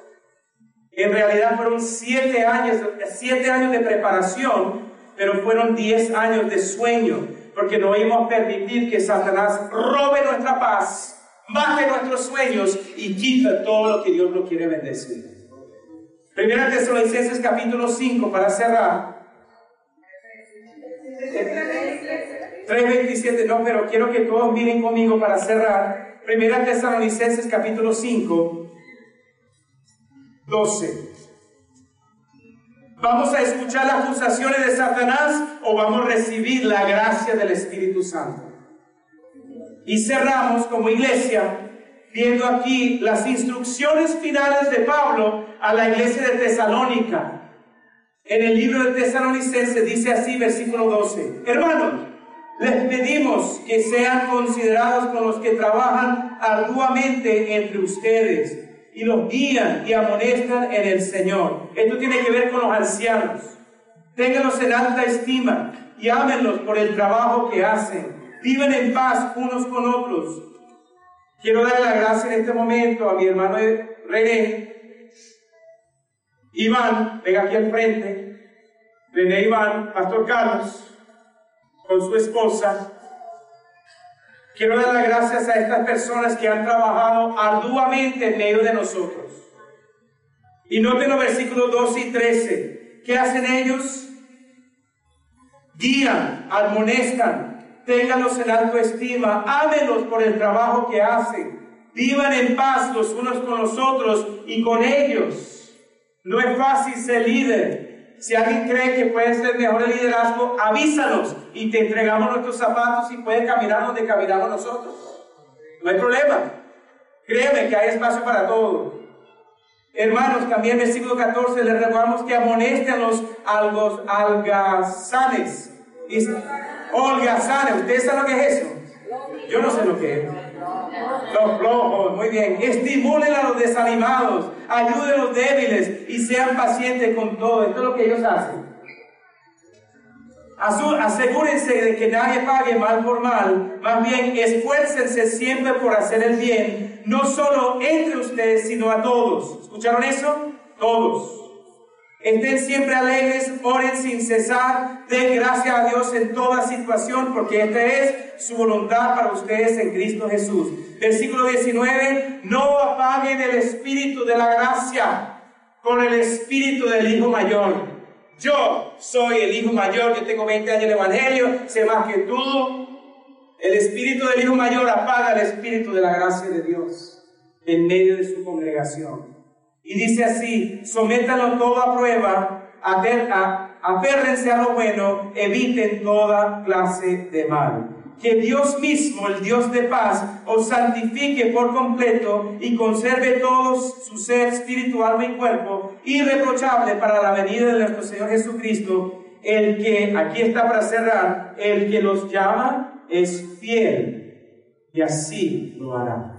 En realidad fueron 7 años, siete años de preparación, pero fueron 10 años de sueño, porque no íbamos a permitir que Satanás robe nuestra paz, mate nuestros sueños y quita todo lo que Dios nos quiere bendecir. Primera Tesalonicenses capítulo 5 para cerrar. 3.27, no, pero quiero que todos miren conmigo para cerrar. Primera Tesalonicenses capítulo 5, 12. ¿Vamos a escuchar las acusaciones de Satanás o vamos a recibir la gracia del Espíritu Santo? Y cerramos como iglesia viendo aquí las instrucciones finales de Pablo a la iglesia de Tesalónica. En el libro de Tesalonicenses dice así, versículo 12, hermanos, les pedimos que sean considerados con los que trabajan arduamente entre ustedes y los guían y amonestan en el Señor. Esto tiene que ver con los ancianos. Ténganlos en alta estima y ámenlos por el trabajo que hacen. Viven en paz unos con otros. Quiero dar la gracia en este momento a mi hermano René. Iván, venga aquí al frente. René Iván, Pastor Carlos con su esposa. Quiero dar las gracias a estas personas que han trabajado arduamente en medio de nosotros. Y noten los versículos 12 y 13. ¿Qué hacen ellos? Guían, admonestan, ténganlos en alto estima, ámenlos por el trabajo que hacen, vivan en paz los unos con los otros y con ellos. No es fácil ser líder, si alguien cree que puede ser mejor el liderazgo, avísanos y te entregamos nuestros zapatos y puedes caminar donde caminamos nosotros. No hay problema. Créeme que hay espacio para todo. Hermanos, también versículo 14 les rogamos que amonesten a los algos, algazanes. Holgazanes, ¿ustedes saben lo que es eso? Yo no sé lo que es. Los flojos, muy bien. Estimulen a los desanimados, ayuden a los débiles y sean pacientes con todo. Esto es lo que ellos hacen. Asegúrense de que nadie pague mal por mal, más bien esfuércense siempre por hacer el bien, no solo entre ustedes, sino a todos. ¿Escucharon eso? Todos. Estén siempre alegres, oren sin cesar, den gracias a Dios en toda situación, porque esta es su voluntad para ustedes en Cristo Jesús. Versículo 19, no apaguen el espíritu de la gracia con el espíritu del Hijo Mayor. Yo soy el Hijo Mayor, yo tengo 20 años el Evangelio, sé más que tú. El espíritu del Hijo Mayor apaga el espíritu de la gracia de Dios en medio de su congregación. Y dice así, sométanlo todo a prueba, aférrense a lo bueno, eviten toda clase de mal. Que Dios mismo, el Dios de paz, os santifique por completo y conserve todo su ser espiritual y cuerpo irreprochable para la venida de nuestro Señor Jesucristo, el que, aquí está para cerrar, el que los llama es fiel y así lo hará.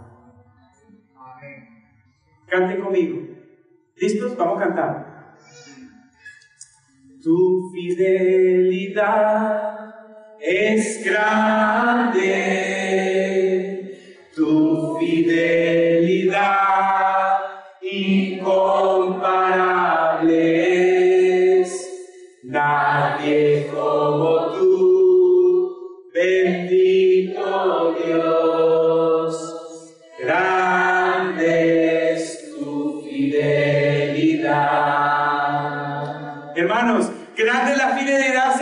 Cante conmigo. ¿Listos? Vamos a cantar. Tu fidelidad es grande, tu fidelidad incomparable es. Nadie como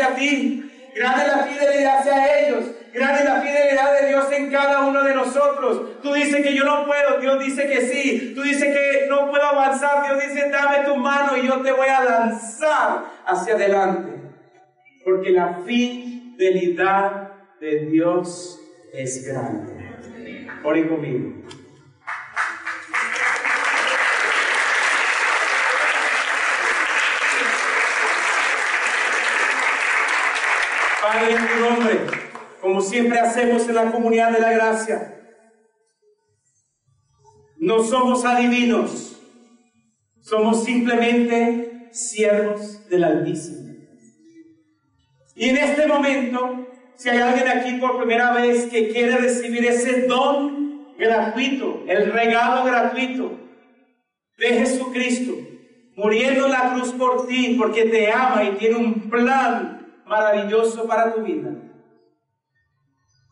hacia ti. Grande la fidelidad hacia ellos. Grande la fidelidad de Dios en cada uno de nosotros. Tú dices que yo no puedo, Dios dice que sí. Tú dices que no puedo avanzar, Dios dice dame tu mano y yo te voy a lanzar hacia adelante. Porque la fidelidad de Dios es grande. Oren conmigo. Padre, en tu nombre, como siempre hacemos en la comunidad de la gracia. No somos adivinos, somos simplemente siervos del Altísimo. Y en este momento, si hay alguien aquí por primera vez que quiere recibir ese don gratuito, el regalo gratuito de Jesucristo, muriendo en la cruz por ti, porque te ama y tiene un plan maravilloso para tu vida.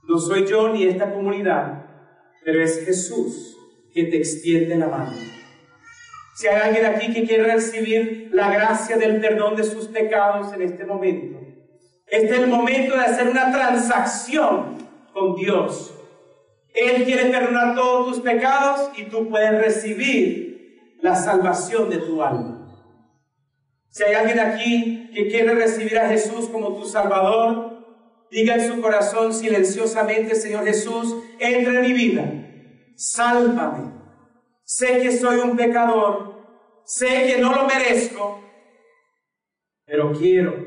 No soy yo ni esta comunidad, pero es Jesús que te extiende la mano. Si hay alguien aquí que quiere recibir la gracia del perdón de sus pecados en este momento, este es el momento de hacer una transacción con Dios. Él quiere perdonar todos tus pecados y tú puedes recibir la salvación de tu alma. Si hay alguien aquí que quiere recibir a Jesús como tu Salvador, diga en su corazón silenciosamente, Señor Jesús, entra en mi vida, sálvame. Sé que soy un pecador, sé que no lo merezco, pero quiero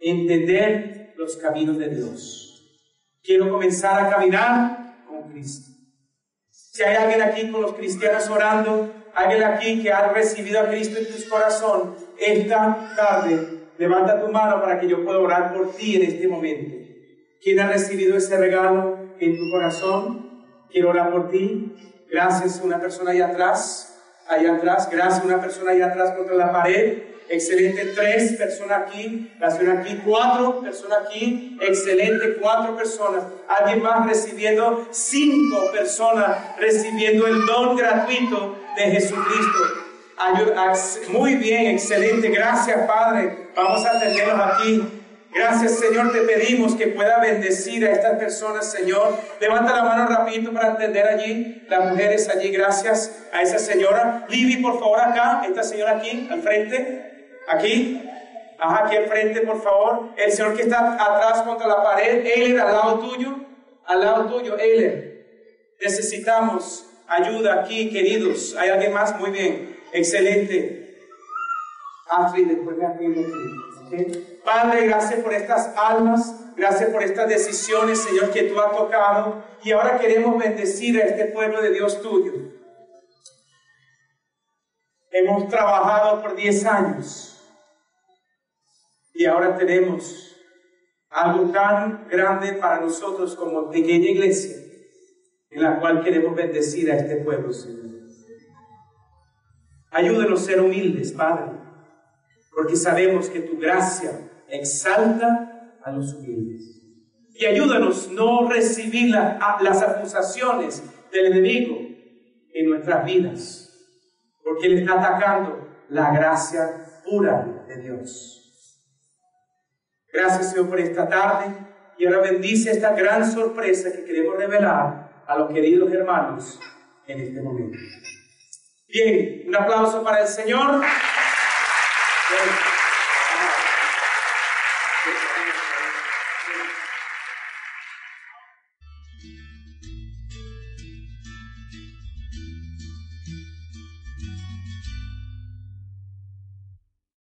entender los caminos de Dios. Quiero comenzar a caminar con Cristo. Si hay alguien aquí con los cristianos orando, alguien aquí que ha recibido a Cristo en tu corazón, esta tarde, levanta tu mano para que yo pueda orar por ti en este momento. ¿Quién ha recibido ese regalo en tu corazón? Quiero orar por ti. Gracias una persona allá atrás, allá atrás. Gracias una persona allá atrás contra la pared. Excelente, tres personas aquí, la aquí, cuatro personas aquí, excelente, cuatro personas. Alguien más recibiendo, cinco personas recibiendo el don gratuito de Jesucristo. Muy bien, excelente. Gracias, Padre. Vamos a atendernos aquí. Gracias, Señor. Te pedimos que pueda bendecir a estas personas, Señor. Levanta la mano rapidito para atender allí. Las mujeres allí, gracias a esa señora. Libby, por favor, acá. Esta señora aquí, al frente. Aquí. Ajá, aquí al frente, por favor. El señor que está atrás contra la pared. Eiler, al lado tuyo. Al lado tuyo, Eiler. Necesitamos ayuda aquí, queridos. ¿Hay alguien más? Muy bien. Excelente. Astrid, después me Padre, gracias por estas almas, gracias por estas decisiones, Señor, que tú has tocado. Y ahora queremos bendecir a este pueblo de Dios tuyo. Hemos trabajado por 10 años y ahora tenemos algo tan grande para nosotros como pequeña iglesia en la cual queremos bendecir a este pueblo, Señor. Ayúdenos a ser humildes, Padre, porque sabemos que tu gracia exalta a los humildes. Y ayúdanos no recibir las acusaciones del enemigo en nuestras vidas, porque Él está atacando la gracia pura de Dios. Gracias, Señor, por esta tarde. Y ahora bendice esta gran sorpresa que queremos revelar a los queridos hermanos en este momento. Bien, un aplauso para el Señor.